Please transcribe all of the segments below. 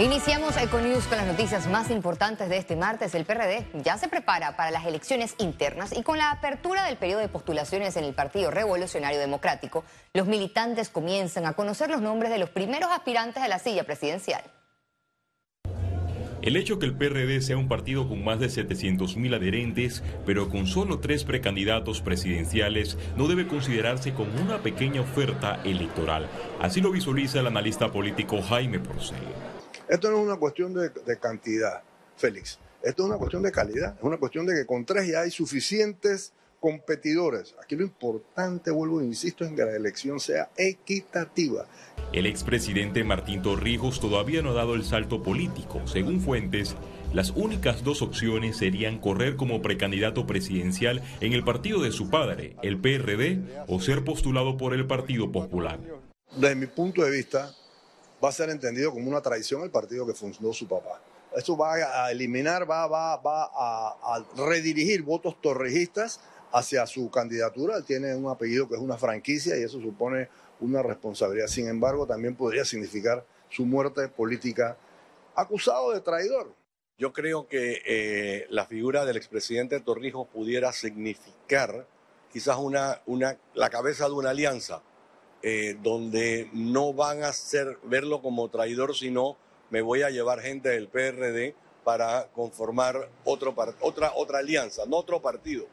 Iniciamos Econews con las noticias más importantes de este martes. El PRD ya se prepara para las elecciones internas y con la apertura del periodo de postulaciones en el Partido Revolucionario Democrático, los militantes comienzan a conocer los nombres de los primeros aspirantes a la silla presidencial. El hecho que el PRD sea un partido con más de 700.000 adherentes, pero con solo tres precandidatos presidenciales, no debe considerarse como una pequeña oferta electoral. Así lo visualiza el analista político Jaime Porcel. Esto no es una cuestión de, cantidad, Félix. Esto es una cuestión de calidad. Es una cuestión de que con tres ya hay suficientes competidores. Aquí lo importante, vuelvo e insisto, en que la elección sea equitativa. El expresidente Martín Torrijos todavía no ha dado el salto político. Según fuentes, las únicas dos opciones serían correr como precandidato presidencial en el partido de su padre, el PRD, o ser postulado por el Partido Popular. Desde mi punto de vista, va a ser entendido como una traición el partido que fundó su papá. Esto va a eliminar, va, a, redirigir votos torrijistas hacia su candidatura. Él tiene un apellido que es una franquicia y eso supone una responsabilidad. Sin embargo, también podría significar su muerte política acusado de traidor. Yo creo que eh, la figura del expresidente Torrijos pudiera significar quizás la cabeza de una alianza eh, donde no van a ser, verlo como traidor, sino me voy a llevar gente del PRD para conformar otro, otra, otra alianza, no otro partido.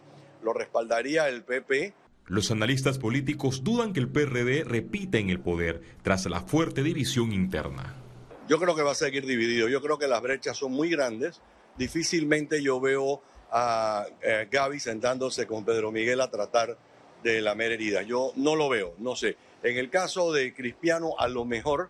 Lo respaldaría el PP. Los analistas políticos dudan que el PRD repita en el poder tras la fuerte división interna. Yo creo que va a seguir dividido. Yo creo que las brechas son muy grandes. Difícilmente yo veo a eh, Gaby sentándose con Pedro Miguel a tratar de la mera herida. Yo no lo veo, no sé. En el caso de Cristiano, a lo mejor,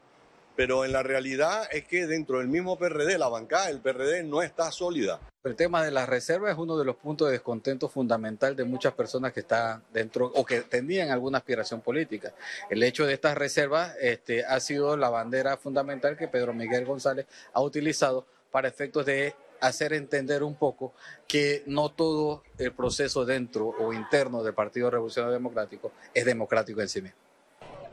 pero en la realidad es que dentro del mismo PRD, la bancada del PRD no está sólida. El tema de las reservas es uno de los puntos de descontento fundamental de muchas personas que están dentro o que tenían alguna aspiración política. El hecho de estas reservas este, ha sido la bandera fundamental que Pedro Miguel González ha utilizado para efectos de hacer entender un poco que no todo el proceso dentro o interno del Partido Revolucionario Democrático es democrático en sí mismo.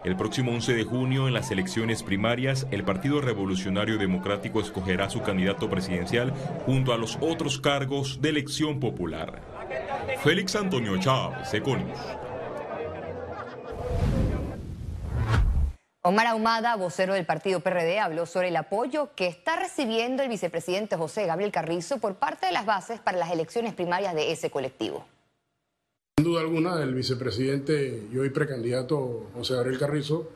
El próximo 11 de junio, en las elecciones primarias, el Partido Revolucionario Democrático escogerá su candidato presidencial junto a los otros cargos de elección popular. Félix Antonio Chávez, Econius. Omar Ahumada, vocero del partido PRD, habló sobre el apoyo que está recibiendo el vicepresidente José Gabriel Carrizo por parte de las bases para las elecciones primarias de ese colectivo. Sin duda alguna, el vicepresidente y hoy precandidato José Gabriel Carrizo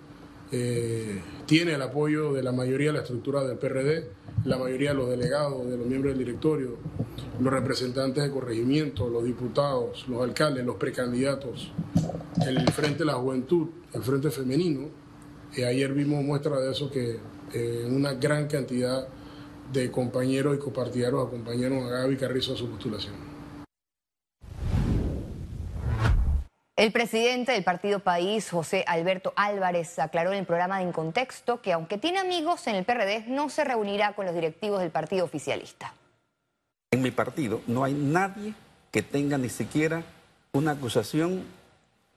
eh, tiene el apoyo de la mayoría de la estructura del PRD, la mayoría de los delegados, de los miembros del directorio, los representantes de corregimiento, los diputados, los alcaldes, los precandidatos, el Frente de la Juventud, el Frente Femenino. ayer vimos muestra de eso que eh, una gran cantidad de compañeros y copartidarios acompañaron a Gaby Carrizo a su postulación. El presidente del partido País, José Alberto Álvarez, aclaró en el programa de En Contexto que aunque tiene amigos en el PRD, no se reunirá con los directivos del partido oficialista. En mi partido no hay nadie que tenga ni siquiera una acusación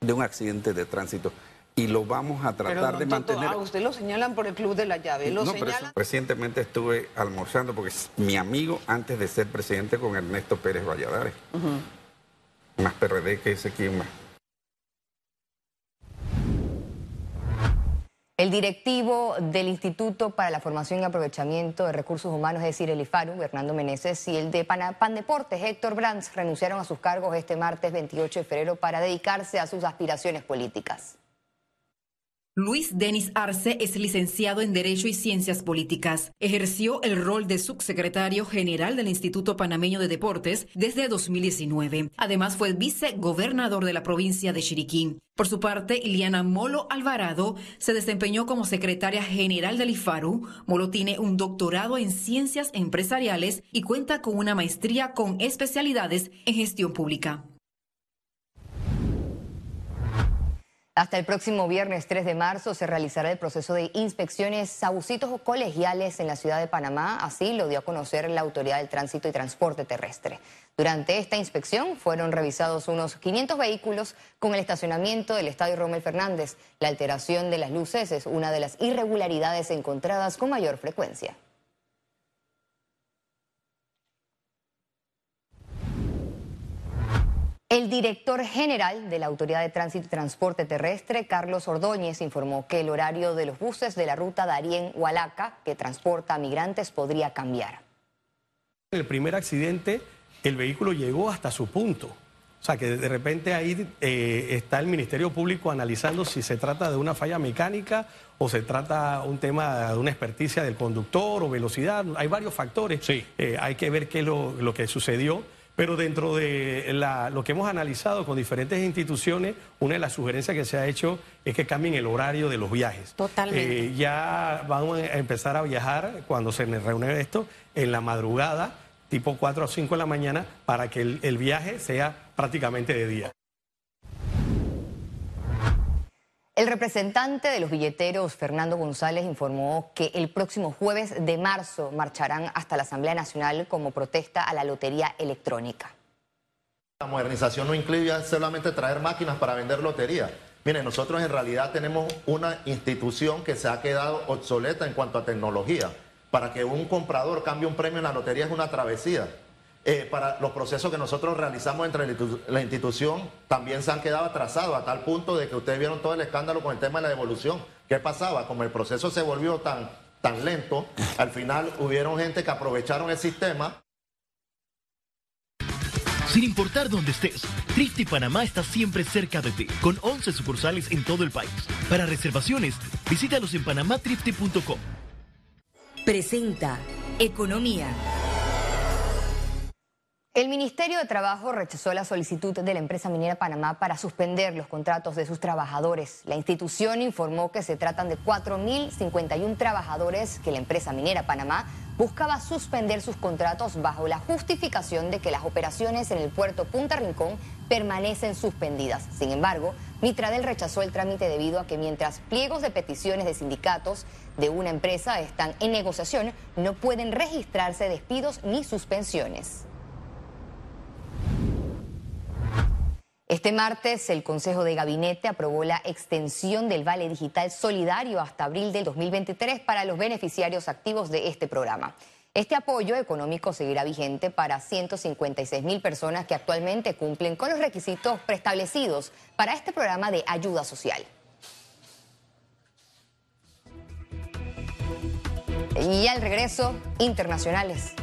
de un accidente de tránsito y lo vamos a tratar de mantener. A usted lo señalan por el Club de la Llave. ¿Lo no, recientemente estuve almorzando porque es mi amigo antes de ser presidente con Ernesto Pérez Valladares. Más PRD que ese quien más. El directivo del Instituto para la Formación y Aprovechamiento de Recursos Humanos, es decir, el IFARU, Fernando Meneses, y el de Pan Deportes, Héctor Brands, renunciaron a sus cargos este martes 28 de febrero para dedicarse a sus aspiraciones políticas. Luis Denis Arce es licenciado en Derecho y Ciencias Políticas. Ejerció el rol de subsecretario general del Instituto Panameño de Deportes desde 2019. Además fue vicegobernador de la provincia de Chiriquí. Por su parte, Iliana Molo Alvarado se desempeñó como secretaria general del IFARU. Molo tiene un doctorado en ciencias empresariales y cuenta con una maestría con especialidades en gestión pública. Hasta el próximo viernes 3 de marzo se realizará el proceso de inspecciones sabucitos colegiales en la ciudad de Panamá. Así lo dio a conocer la Autoridad del Tránsito y Transporte Terrestre. Durante esta inspección fueron revisados unos 500 vehículos con el estacionamiento del Estadio Romel Fernández. La alteración de las luces es una de las irregularidades encontradas con mayor frecuencia. El director general de la Autoridad de Tránsito y Transporte Terrestre, Carlos Ordóñez, informó que el horario de los buses de la ruta Darién-Hualaca, que transporta a migrantes, podría cambiar. En el primer accidente, el vehículo llegó hasta su punto. O sea, que de repente ahí eh, está el Ministerio Público analizando si se trata de una falla mecánica o se trata un tema de una experticia del conductor o velocidad. Hay varios factores. Eh, hay que ver qué es lo que sucedió. Pero dentro de lo que hemos analizado con diferentes instituciones, una de las sugerencias que se ha hecho es que cambien el horario de los viajes. Totalmente. Eh, ya vamos a empezar a viajar cuando se reúne esto en la madrugada, tipo 4 o 5 de la mañana, para que el viaje sea prácticamente de día. El representante de los billeteros, Fernando González, informó que el próximo jueves de marzo marcharán hasta la Asamblea Nacional como protesta a la lotería electrónica. La modernización no incluye solamente traer máquinas para vender lotería. Miren, nosotros en realidad tenemos una institución que se ha quedado obsoleta en cuanto a tecnología. Para que un comprador cambie un premio en la lotería es una travesía. Eh, para los procesos que nosotros realizamos entre la institución también se han quedado atrasados a tal punto de que ustedes vieron todo el escándalo con el tema de la devolución. ¿Qué pasaba? Como el proceso se volvió tan, tan lento, al final hubieron gente que aprovecharon el sistema. Sin importar dónde estés, Trifte Panamá está siempre cerca de ti, con 11 sucursales en todo el país. Para reservaciones, visítalos en panamatrifte.com. Presenta Economía. El Ministerio de Trabajo rechazó la solicitud de la empresa minera Panamá para suspender los contratos de sus trabajadores. La institución informó que se tratan de 4.051 trabajadores que la empresa minera Panamá buscaba suspender sus contratos bajo la justificación de que las operaciones en el puerto Punta Rincón permanecen suspendidas. Sin embargo, Mitradel rechazó el trámite debido a que mientras pliegos de peticiones de sindicatos de una empresa están en negociación, no pueden registrarse despidos ni suspensiones. Este martes, el Consejo de Gabinete aprobó la extensión del Vale Digital Solidario hasta abril del 2023 para los beneficiarios activos de este programa. Este apoyo económico seguirá vigente para 156 mil personas que actualmente cumplen con los requisitos preestablecidos para este programa de ayuda social. Y al regreso, internacionales.